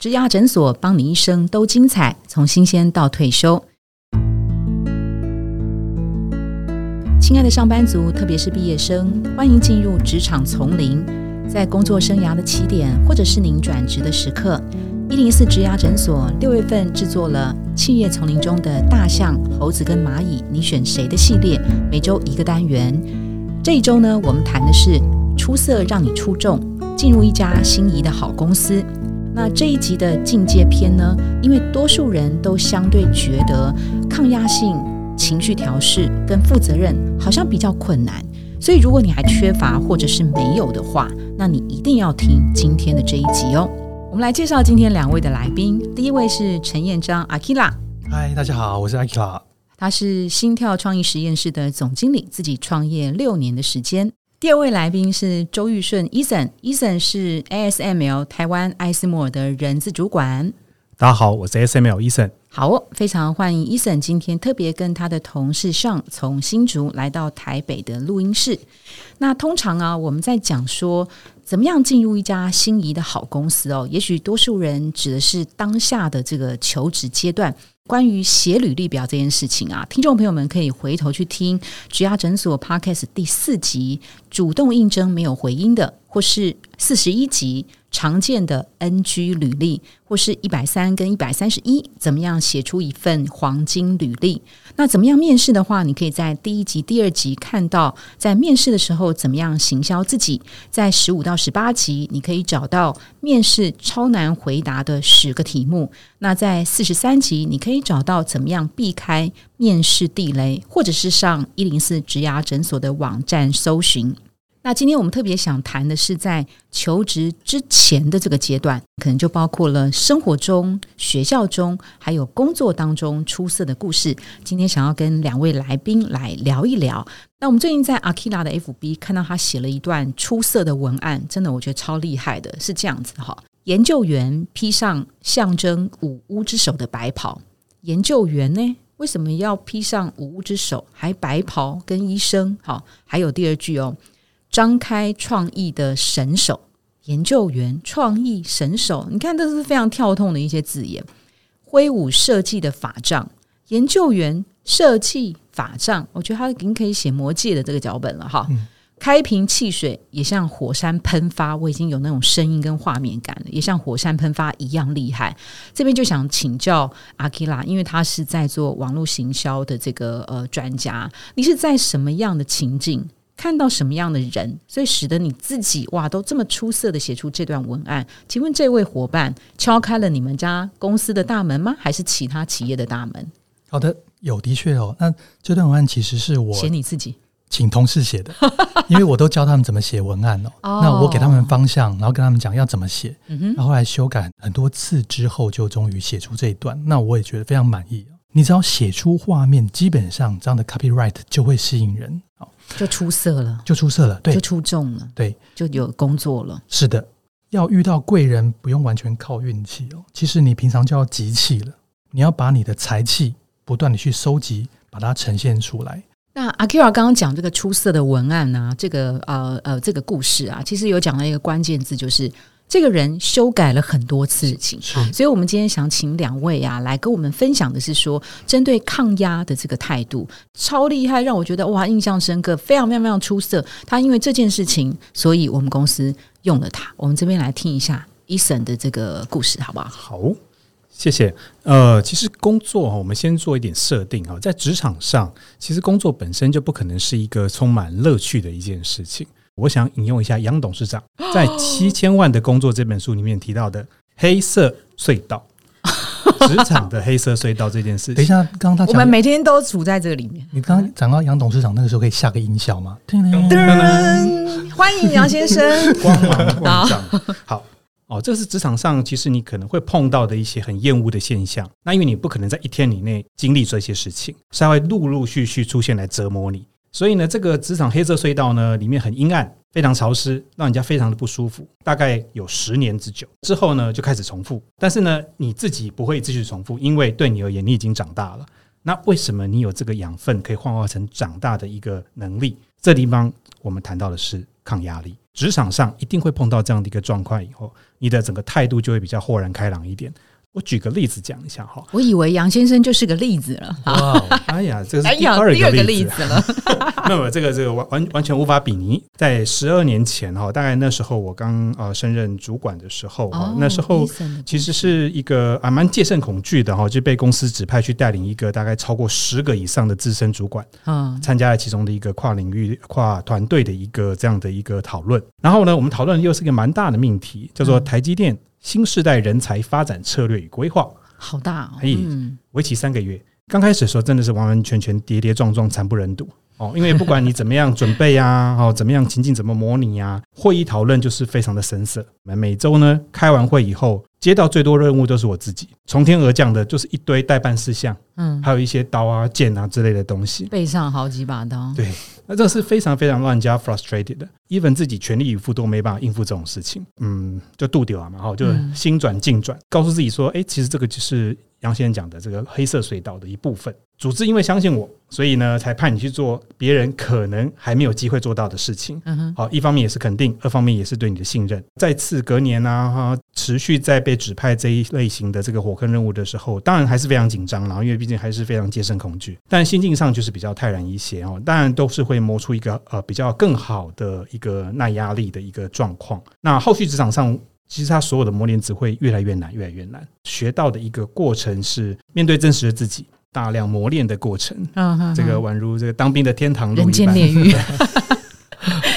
植牙诊所帮你一生都精彩，从新鲜到退休。亲爱的上班族，特别是毕业生，欢迎进入职场丛林。在工作生涯的起点，或者是您转职的时刻，一零四植牙诊所六月份制作了《企业丛林中的大象、猴子跟蚂蚁，你选谁》的系列，每周一个单元。这一周呢，我们谈的是出色让你出众，进入一家心仪的好公司。那这一集的进阶篇呢，因为多数人都相对觉得抗压性、情绪调试跟负责任好像比较困难。所以，如果你还缺乏或者是没有的话，那你一定要听今天的这一集哦。我们来介绍今天两位的来宾，第一位是陈彦章阿 k i l a 嗨，大家好，我是阿 k i l a 他是心跳创意实验室的总经理，自己创业六年的时间。第二位来宾是周玉顺 Eason，Eason 是 ASML 台湾艾斯莫尔的人资主管。大家好，我是 ASML Eason。好哦，非常欢迎 Eason 今天特别跟他的同事上从新竹来到台北的录音室。那通常啊，我们在讲说怎么样进入一家心仪的好公司哦，也许多数人指的是当下的这个求职阶段。关于写履历表这件事情啊，听众朋友们可以回头去听《植牙诊所》Podcast 第四集，主动应征没有回音的，或是四十一集。常见的 NG 履历，或是一百三跟一百三十一，怎么样写出一份黄金履历？那怎么样面试的话，你可以在第一集、第二集看到，在面试的时候怎么样行销自己。在十五到十八集，你可以找到面试超难回答的十个题目。那在四十三集，你可以找到怎么样避开面试地雷，或者是上一零四植牙诊所的网站搜寻。那今天我们特别想谈的是，在求职之前的这个阶段，可能就包括了生活中、学校中，还有工作当中出色的故事。今天想要跟两位来宾来聊一聊。那我们最近在阿 k i l a 的 FB 看到他写了一段出色的文案，真的我觉得超厉害的，是这样子哈：研究员披上象征五巫之手的白袍，研究员呢为什么要披上五巫之手，还白袍跟医生？好，还有第二句哦。张开创意的神手，研究员创意神手，你看这是非常跳痛的一些字眼。挥舞设计的法杖，研究员设计法杖，我觉得他已经可以写魔戒的这个脚本了哈。开瓶汽水也像火山喷发，我已经有那种声音跟画面感了，也像火山喷发一样厉害。这边就想请教阿基拉，因为他是在做网络行销的这个呃专家，你是在什么样的情境？看到什么样的人，所以使得你自己哇都这么出色的写出这段文案？请问这位伙伴敲开了你们家公司的大门吗？还是其他企业的大门？好的，有的确哦。那这段文案其实是我写你自己，请同事写的，因为我都教他们怎么写文案哦。那我给他们方向，然后跟他们讲要怎么写，然后后来修改很多次之后，就终于写出这一段。那我也觉得非常满意。你只要写出画面，基本上这样的 copyright 就会吸引人。就出色了，就出色了，对，就出众了，对，就有工作了。是的，要遇到贵人，不用完全靠运气哦。其实你平常就要集气了，你要把你的财气不断的去收集，把它呈现出来。那阿 Q 刚刚讲这个出色的文案呢，这个呃呃这个故事啊，其实有讲到一个关键字，就是。这个人修改了很多事情，所以我们今天想请两位啊来跟我们分享的是说，针对抗压的这个态度超厉害，让我觉得哇印象深刻，非常非常非常出色。他因为这件事情，所以我们公司用了他。我们这边来听一下 Eason 的这个故事，好不好？好，谢谢。呃，其实工作哈，我们先做一点设定哈，在职场上，其实工作本身就不可能是一个充满乐趣的一件事情。我想引用一下杨董事长 在《七千万的工作》这本书里面提到的“黑色隧道”，职场的黑色隧道这件事。等一下，刚刚他我们每天都处在这个里面。你刚刚讲到杨董事长那个时候，可以下个音效吗？欢迎杨先生，光芒万丈。好哦，这是职场上其实你可能会碰到的一些很厌恶的现象。那因为你不可能在一天以内经历这些事情，它会陆陆续续出现来折磨你。所以呢，这个职场黑色隧道呢，里面很阴暗，非常潮湿，让人家非常的不舒服。大概有十年之久之后呢，就开始重复。但是呢，你自己不会继续重复，因为对你而言，你已经长大了。那为什么你有这个养分可以幻化成长大的一个能力？这地方我们谈到的是抗压力。职场上一定会碰到这样的一个状况，以后你的整个态度就会比较豁然开朗一点。我举个例子讲一下哈，我以为杨先生就是个例子了。哇，哎呀，这是第二个个例子了。没有，这个这个完完完全无法比拟。在十二年前哈，大概那时候我刚呃升任主管的时候那时候其实是一个啊蛮戒慎恐惧的哈，就被公司指派去带领一个大概超过十个以上的资深主管，嗯参加了其中的一个跨领域、跨团队的一个这样的一个讨论。然后呢，我们讨论又是一个蛮大的命题，叫做台积电新时代人才发展策略与规划。好大哦。哎嗯，为期三个月。刚开始的时候真的是完完全全跌跌撞撞、惨不忍睹哦，因为不管你怎么样准备啊，哦，怎么样情境怎么模拟啊，会议讨论就是非常的生涩。每每周呢开完会以后，接到最多任务都是我自己，从天而降的就是一堆代办事项，嗯，还有一些刀啊、剑啊之类的东西。背上好几把刀。对，那这是非常非常让人家 frustrated 的，even 自己全力以赴都没办法应付这种事情，嗯，就度掉了嘛，哈，就嗯心转境转，告诉自己说，哎、其实这个就是杨先生讲的这个黑色隧道的一部分。组织因为相信我，所以呢，才派你去做别人可能还没有机会做到的事情。嗯哼，好，一方面也是肯定，二方面也是对你的信任。再次隔年啊，哈，持续在被指派这一类型的这个火坑任务的时候，当然还是非常紧张啦，因为毕竟还是非常戒慎恐惧。但心境上就是比较泰然一些哦，当然都是会磨出一个呃比较更好的一个耐压力的一个状况。那后续职场上。其实他所有的磨练只会越来越难，越来越难。学到的一个过程是面对真实的自己，大量磨练的过程。这个宛如这个当兵的天堂路人一般。间炼狱。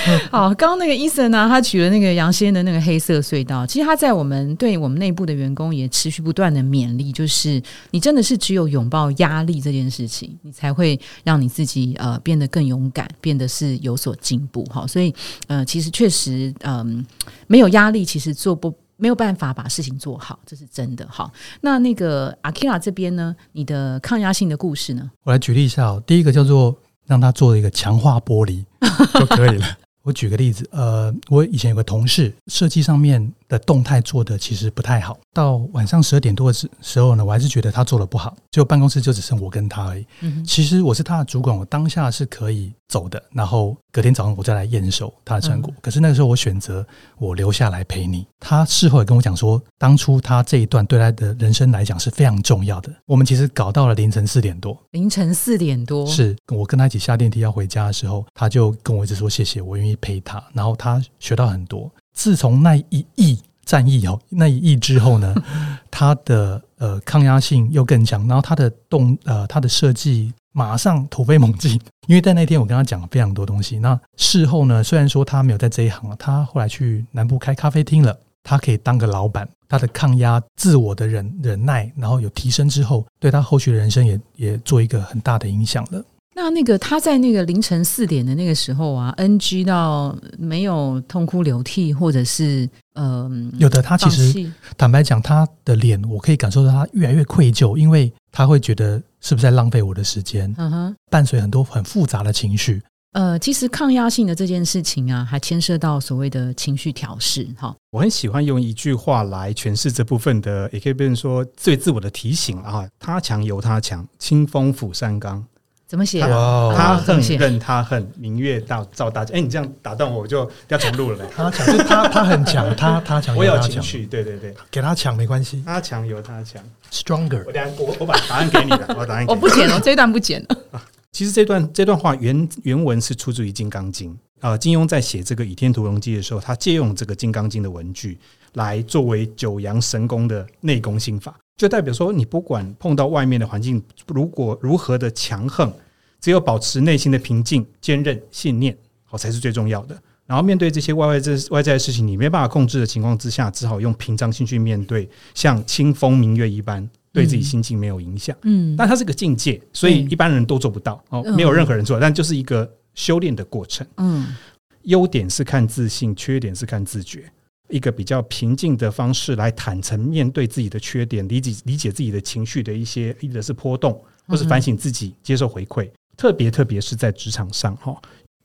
好，刚刚那个医生呢，他举了那个杨先的那个黑色隧道，其实他在我们对我们内部的员工也持续不断的勉励，就是你真的是只有拥抱压力这件事情，你才会让你自己呃变得更勇敢，变得是有所进步。好，所以呃，其实确实嗯、没有压力，其实做不。没有办法把事情做好，这是真的。好，那那个阿 Kira 这边呢，你的抗压性的故事呢？我来举例一下、哦，第一个叫做让他做一个强化玻璃就可以了。我举个例子，呃，我以前有个同事，设计上面的动态做的其实不太好。到晚上十二点多的时时候呢，我还是觉得他做的不好，就办公室就只剩我跟他而已。嗯其实我是他的主管，我当下是可以走的，然后隔天早上我再来验收他的成果。可是那个时候我选择我留下来陪你。他事后也跟我讲说，当初他这一段对他的人生来讲是非常重要的。我们其实搞到了凌晨四点多，凌晨四点多，是我跟他一起下电梯要回家的时候，他就跟我一直说谢谢，我愿意陪他。然后他学到很多。自从那一役战役哦，那一役之后呢，他的呃抗压性又更强，然后他的动呃他的设计马上突飞猛进。因为在那天我跟他讲了非常多东西。那事后呢，虽然说他没有在这一行了，他后来去南部开咖啡厅了。他可以当个老板，他的抗压、自我的忍忍耐，然后有提升之后，对他后续的人生也也做一个很大的影响了。那那个他在那个凌晨四点的那个时候啊，NG 到没有痛哭流涕，或者是呃，有的他其放实坦白讲，他的脸我可以感受到他越来越愧疚，因为他会觉得是不是在浪费我的时间，嗯哼。伴随很多很复杂的情绪。呃，其实抗压性的这件事情啊，还牵涉到所谓的情绪调试。哈，我很喜欢用一句话来诠释这部分的，也可以变成说最自我的提醒啊。他强由他强，清风拂山岗。怎么写他恨怎么写任他恨，明月照照大家。哎，你这样打断我，我就要重录了嘞。他强，就是他他很强，他他强，我有情绪，对对对，给他强没关系他强由他强。，stronger 我。等下我我把答案给你了，我答案给你我不剪了，这一段不剪了。其实这段这段话原原文是出自于《金刚经》啊、金庸在写这个《倚天屠龙记》的时候，他借用这个《金刚经》的文句来作为九阳神功的内功心法，就代表说，你不管碰到外面的环境，如果如何的强横，只有保持内心的平静、坚韧、信念，好才是最重要的。然后面对这些外外这外在的事情，你没办法控制的情况之下，只好用平常心去面对，像清风明月一般，对自己心境没有影响。嗯，但它是个境界，所以一般人都做不到哦，嗯没有任何人做，但就是一个修炼的过程。嗯优点是看自信，缺点是看自觉。一个比较平静的方式来坦诚面对自己的缺点，理解理解自己的情绪的一些，或者是波动，或是反省自己，接受回馈。特别特别是在职场上哈，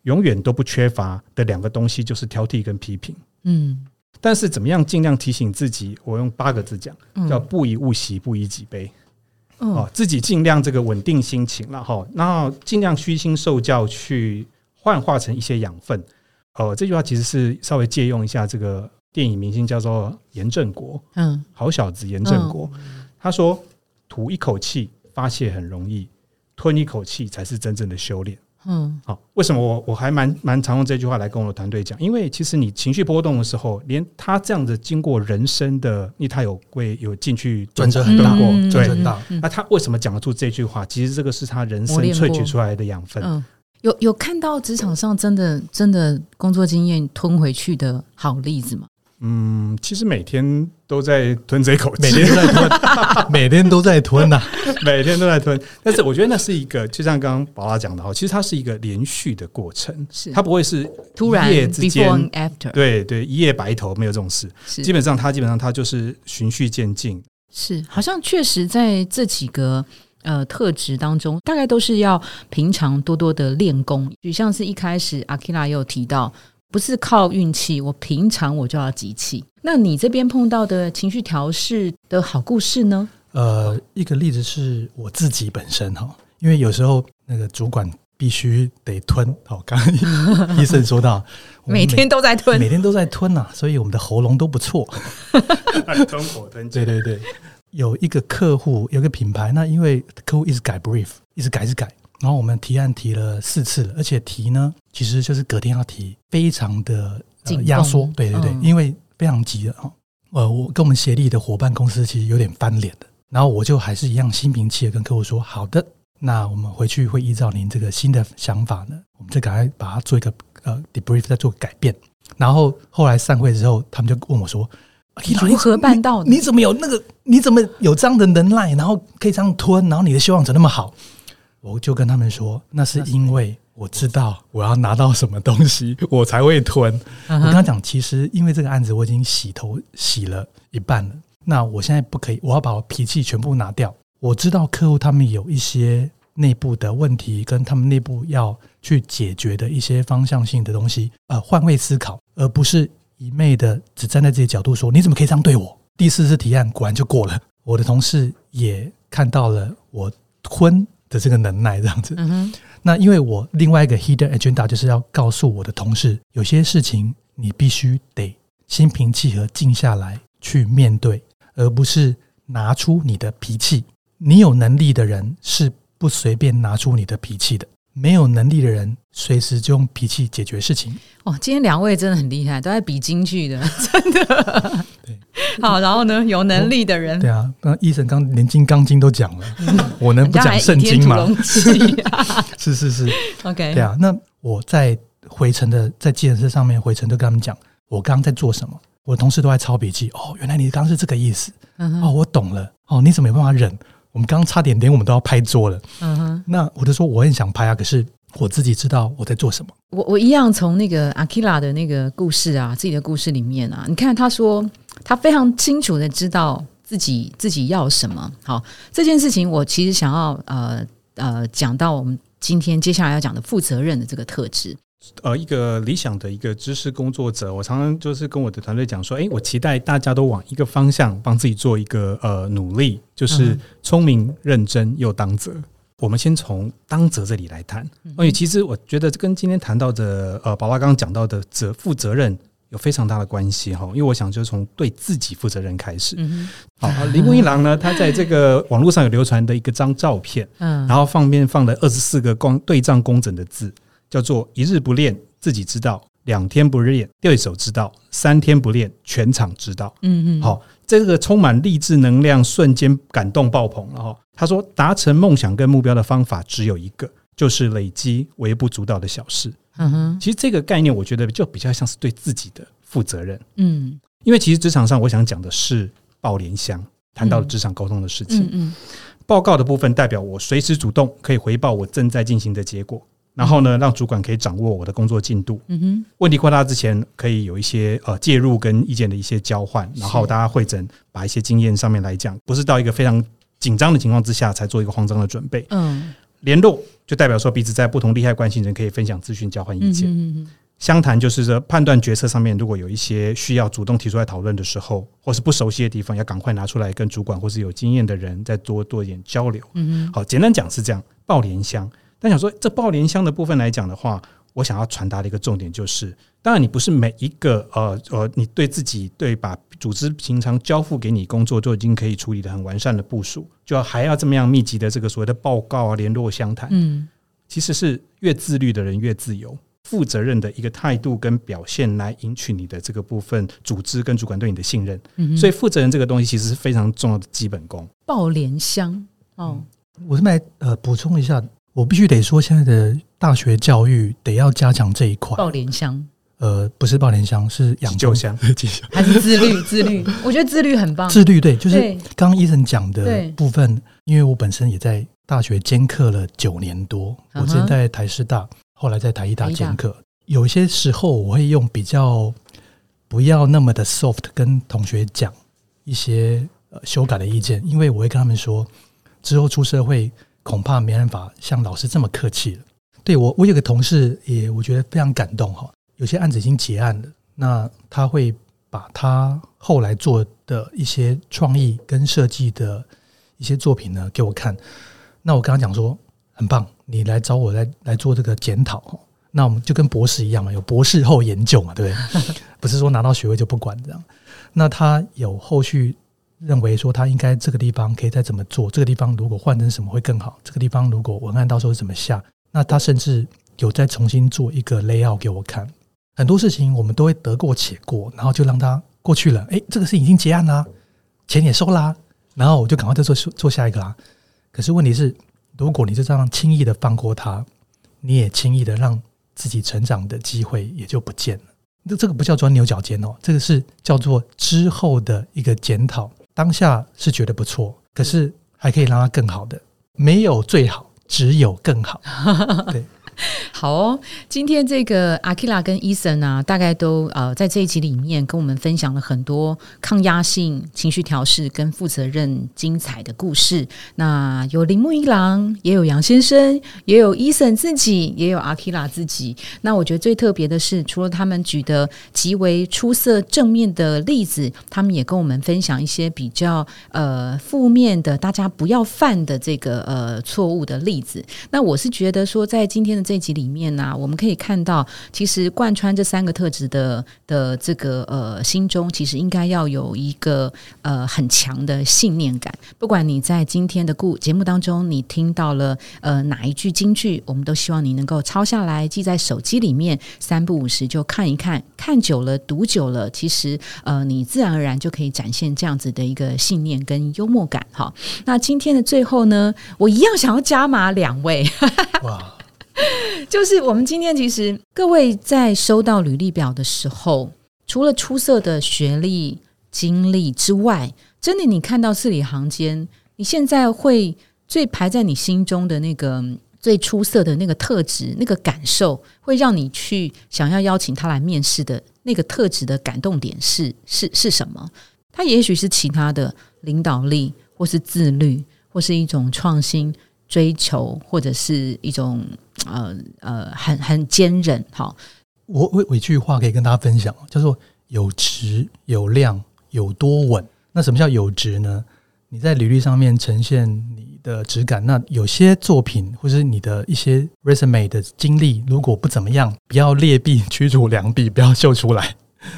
永远都不缺乏的两个东西就是挑剔跟批评。嗯但是怎么样尽量提醒自己？我用八个字讲，嗯，叫不以物喜，不以己悲。哦哦，自己尽量这个稳定心情了哈，然后尽量虚心受教，去幻化成一些养分。呃，这句话其实是稍微借用一下这个电影明星叫做严正国，嗯，好小子严正国，他说：“吐一口气发泄很容易，吞一口气才是真正的修炼。”嗯，好，为什么我我还蛮蛮常用这句话来跟我的团队讲？因为其实你情绪波动的时候，连他这样子经过人生的，因为他有会有进去转折很大过，转折很大。那他为什么讲得出这句话？其实这个是他人生萃取出来的养分。嗯，有有看到职场上真的真的工作经验吞回去的好例子吗？嗯，其实每天都在吞这一口气，每天都在吞，每天都在吞呐、每天都在吞。但是我觉得那是一个，就像刚刚宝拉讲的哈，其实它是一个连续的过程，是它不会是突然一夜之 before 间 and after，对对一夜白头，没有这种事。是基本上它基本上它就是循序渐进。是，好像确实在这几个呃特质当中，大概都是要平常多多的练功。就像是一开始阿 a 也有提到，不是靠运气，我平常我就要集气。那你这边碰到的情绪调试的好故事呢？呃，一个例子是我自己本身哈，因为有时候那个主管必须得吞。好，刚刚医生说到，每天都在吞，每天都在吞呐、所以我们的喉咙都不错。吞火吞对对对，有一个客户，有个品牌，那因为客户一直改 brief，一直改，一直改，然后我们提案提了四次了，而且提呢，其实就是隔天要提，非常的、压缩。对对对，嗯因为非常急的哈。呃，我跟我们协力的伙伴公司其实有点翻脸的，然后我就还是一样心平气和跟客户说，好的，那我们回去会依照您这个新的想法呢，我们再赶快把它做一个呃 debrief，再做改变。然后后来散会之后，他们就问我说。你如何办到的？你怎么有那个？你怎么有这样的能耐？然后可以这样吞？然后你的修养怎么那么好？我就跟他们说，那是因为我知道我要拿到什么东西，我才会吞。嗯我跟他讲，其实因为这个案子我已经洗头洗了一半了，那我现在不可以，我要把我脾气全部拿掉。我知道客户他们有一些内部的问题，跟他们内部要去解决的一些方向性的东西，呃，换位思考，而不是一昧的只站在自己角度说你怎么可以这样对我？第四次提案果然就过了，我的同事也看到了我吞的这个能耐，这样子。嗯哼，那因为我另外一个 hidden agenda 就是要告诉我的同事，有些事情你必须得心平气和静下来去面对，而不是拿出你的脾气。你有能力的人是不随便拿出你的脾气的，没有能力的人随时就用脾气解决事情。哦，今天两位真的很厉害，都在比京剧的，真的。对，好，然后呢，有能力的人，对啊，那医生刚连《金刚经》都讲了，我能不讲圣经吗？是是是，OK，对啊，那我在回程的在计程车上面回程，都跟他们讲我刚刚在做什么。我的同事都在抄笔记。哦，原来你刚刚是这个意思。嗯哦，我懂了。哦，你怎么没办法忍？我们刚刚差点连我们都要拍桌了。嗯哼，那我就说我很想拍啊，可是我自己知道我在做什么。我我一样从那个阿 k i a 的那个故事啊，自己的故事里面啊，你看他说他非常清楚的知道自己自己要什么。好，这件事情我其实想要呃呃讲到我们今天接下来要讲的负责任的这个特质。呃，一个理想的一个知识工作者，我常常就是跟我的团队讲说，诶，我期待大家都往一个方向帮自己做一个呃努力，就是嗯聪明、认真又当责。我们先从当责这里来谈，因为其实我觉得这跟今天谈到的呃，宝宝刚刚讲到的责负责任有非常大的关系哈。因为我想就是从对自己负责任开始。嗯好，啊铃木一郎呢，他在这个网络上有流传的一个张照片，嗯，然后放面放了二十四个光对仗工整的字，叫做“一日不练自己知道，两天不练对手知道，三天不练全场知道”。嗯嗯，好，这个充满励志能量，瞬间感动爆棚了哈。他说，达成梦想跟目标的方法只有一个，就是累积微不足道的小事。嗯哼，其实这个概念，我觉得就比较像是对自己的负责任，嗯因为其实职场上，我想讲的是报联乡，谈到了职场沟通的事情。嗯嗯报告的部分代表我随时主动可以回报我正在进行的结果，然后呢，让主管可以掌握我的工作进度。嗯哼，问题扩大之前，可以有一些呃介入跟意见的一些交换，然后大家会诊，把一些经验上面来讲，不是到一个非常紧张的情况之下才做一个慌张的准备。嗯联络就代表说彼此在不同利害关系人可以分享资讯、交换意嗯见。嗯相谈就是说判断决策上面，如果有一些需要主动提出来讨论的时候，或是不熟悉的地方，要赶快拿出来跟主管或是有经验的人再多多一点交流。嗯好，简单讲是这样，报联乡。但想说这报联箱的部分来讲的话，我想要传达的一个重点就是，当然你不是每一个呃呃，你对自己对把组织平常交付给你工作就已经可以处理的很完善的部署，就要还要这么样密集的这个所谓的报告啊、联络相谈。嗯，其实是越自律的人越自由，负责任的一个态度跟表现来赢取你的这个部分组织跟主管对你的信任。嗯，所以负责人这个东西其实是非常重要的基本功。报联香哦，我这边呃补充一下。我必须得说，现在的大学教育得要加强这一块。爆莲香，呃，不是爆莲香，是养救香，还是自律？自律，我觉得自律很棒。自律对，就是刚刚医生讲的部分。因为我本身也在大学兼课了九年多，我之前在台师大，后来在台医大兼课。有些时候我会用比较不要那么的 soft 跟同学讲一些呃修改的意见，因为我会跟他们说，之后出社会。恐怕没办法像老师这么客气了。对我，我有个同事也我觉得非常感动哈。有些案子已经结案了，那他会把他后来做的一些创意跟设计的一些作品呢给我看。那我跟他讲说，很棒，你来找我来来做这个检讨。那我们就跟博士一样嘛，有博士后研究嘛，对不对？不是说拿到学位就不管这样。那他有后续。认为说他应该这个地方可以再怎么做，这个地方如果换成什么会更好，这个地方如果文案到时候怎么下，那他甚至有再重新做一个 layout 给我看。很多事情我们都会得过且过，然后就让他过去了。哎，这个事已经结案啦，钱也收啦，然后我就赶快再做做下一个啦。可是问题是，如果你就这样轻易的放过他，你也轻易的让自己成长的机会也就不见了。那这个不叫钻牛角尖哦，这个是叫做之后的一个检讨。当下是觉得不错，可是还可以让它更好的，没有最好，只有更好。对。好哦，今天这个阿 k i l a 跟伊森啊，大概都呃在这一集里面跟我们分享了很多抗压性、情绪调试跟负责任精彩的故事。那有铃木一郎，也有杨先生，也有伊森自己，也有阿 k i l a 自己。那我觉得最特别的是，除了他们举的极为出色正面的例子，他们也跟我们分享一些比较呃负面的，大家不要犯的这个呃错误的例子。那我是觉得说，在今天的这集里面呢，我们可以看到，其实贯穿这三个特质的的这个呃心中，其实应该要有一个呃很强的信念感。不管你在今天的故节目当中，你听到了呃哪一句金句，我们都希望你能够抄下来，记在手机里面，三不五时就看一看，看久了，读久了，其实呃你自然而然就可以展现这样子的一个信念跟幽默感。哈，那今天的最后呢，我一样想要加码两位。哇！就是我们今天其实各位在收到履历表的时候，除了出色的学历经历之外，真的你看到字里行间，你现在会最排在你心中的那个最出色的那个特质，那个感受，会让你去想要邀请他来面试的那个特质的感动点是是是什么？他也许是其他的领导力，或是自律，或是一种创新。追求或者是一种呃呃很很坚韧哈。我我有一句话可以跟大家分享，叫做有质有量有多稳。那什么叫有质呢？你在履历上面呈现你的质感，那有些作品或是你的一些 resume 的经历，如果不怎么样，不要劣币驱逐良币，不要秀出来。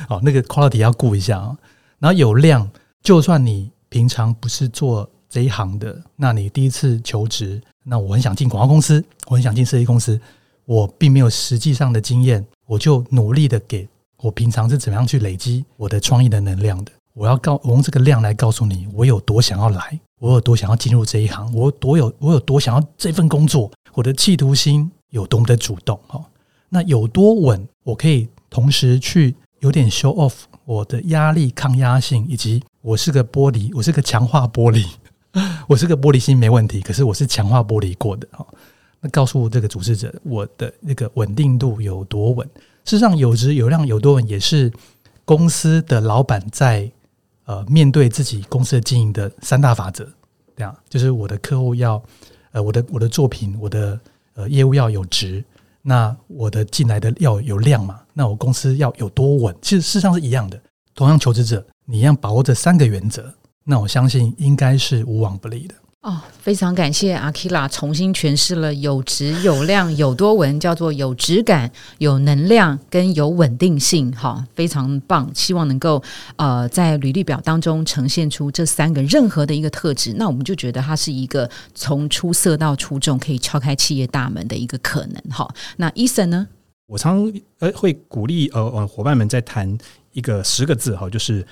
好，那个 quality 要顾一下啊。然后有量，就算你平常不是做。这一行的，那你第一次求职，那我很想进广告公司，我很想进设计公司，我并没有实际上的经验，我就努力的给我平常是怎么样去累积我的创意的能量的。我要告，我用这个量来告诉你，我有多想要来，我有多想要进入这一行，我多有，我有多想要这份工作，我的企图心有多么的主动哈。那有多稳，我可以同时去有点 show off 我的压力抗压性，以及我是个玻璃，我是个强化玻璃。我是个玻璃心没问题，可是我是强化玻璃过的哈。那告诉这个主事者，我的那个稳定度有多稳？事实上，有质有量有多稳，也是公司的老板在呃面对自己公司的经营的三大法则。这样就是我的客户要呃我的我的作品我的呃业务要有值，那我的进来的要有量嘛？那我公司要有多稳？其实事实上是一样的。同样求职者，你一样把握这三个原则。那我相信应该是无往不利的。哦，非常感谢阿 k i l a 重新诠释了有质有量有多文，叫做有质感、有能量跟有稳定性，哈，非常棒。希望能够呃在履历表当中呈现出这三个任何的一个特质，那我们就觉得它是一个从出色到出众，可以敲开企业大门的一个可能，哈。那 Eason 呢？我常呃会鼓励呃呃伙伴们在谈一个十个字，哈，就是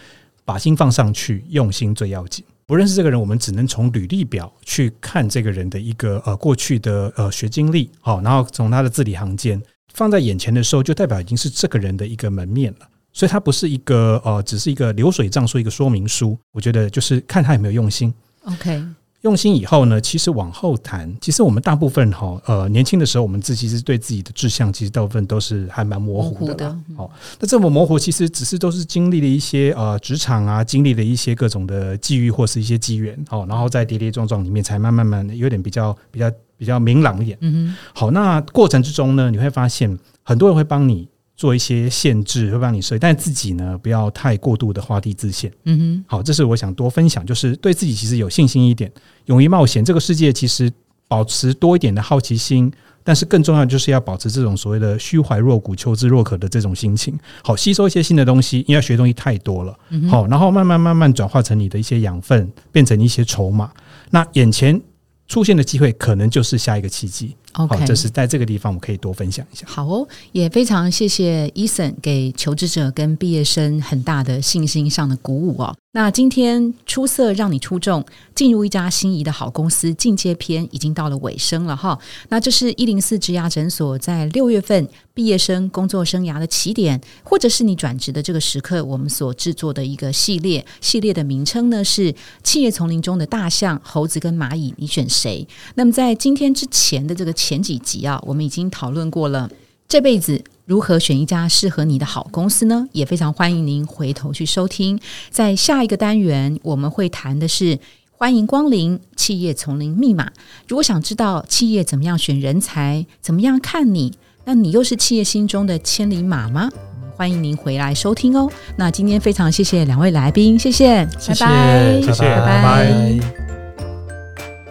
把心放上去，用心最要紧。不认识这个人，我们只能从履历表去看这个人的一个呃过去的呃学经历，好，然后从他的字里行间放在眼前的时候，就代表已经是这个人的一个门面了。所以，他不是一个呃，只是一个流水账，说一个说明书。我觉得就是看他有没有用心。OK。用心以后呢，其实往后谈，其实我们大部分哈，呃，年轻的时候，我们自其实对自己的志向，其实大部分都是还蛮模糊的。好，那这么模糊，其实只是都是经历了一些呃职场啊，经历了一些各种的际遇或是一些机缘，好，然后在跌跌撞撞里面，才慢慢慢有点比较比较比较明朗一点。嗯哼。好，那过程之中呢，你会发现很多人会帮你。做一些限制会帮你设，但自己呢不要太过度的画地自限。嗯哼，好，这是我想多分享，就是对自己其实有信心一点，勇于冒险。这个世界其实保持多一点的好奇心，但是更重要就是要保持这种所谓的虚怀若谷、求知若渴的这种心情。好，吸收一些新的东西，因为学东西太多了。好，然后慢慢慢慢转化成你的一些养分，变成一些筹码。那眼前。出现的机会可能就是下一个契机。OK，这是在这个地方我可以多分享一下。好哦，也非常谢谢 Eason 给求职者跟毕业生很大的信心上的鼓舞哦。那今天出色让你出众，进入一家心仪的好公司进阶篇已经到了尾声了哈。那这是一零四职涯诊所在六月份毕业生工作生涯的起点，或者是你转职的这个时刻，我们所制作的一个系列。系列的名称呢是企业丛林中的大象、猴子跟蚂蚁，你选谁？那么在今天之前的这个前几集啊，我们已经讨论过了这辈子。如何选一家适合你的好公司呢？也非常欢迎您回头去收听。在下一个单元，我们会谈的是欢迎光临企业丛林密码。如果想知道企业怎么样选人才，怎么样看你，那你又是企业心中的千里马吗？欢迎您回来收听哦。那今天非常谢谢两位来宾，谢谢，拜拜，谢谢，拜拜。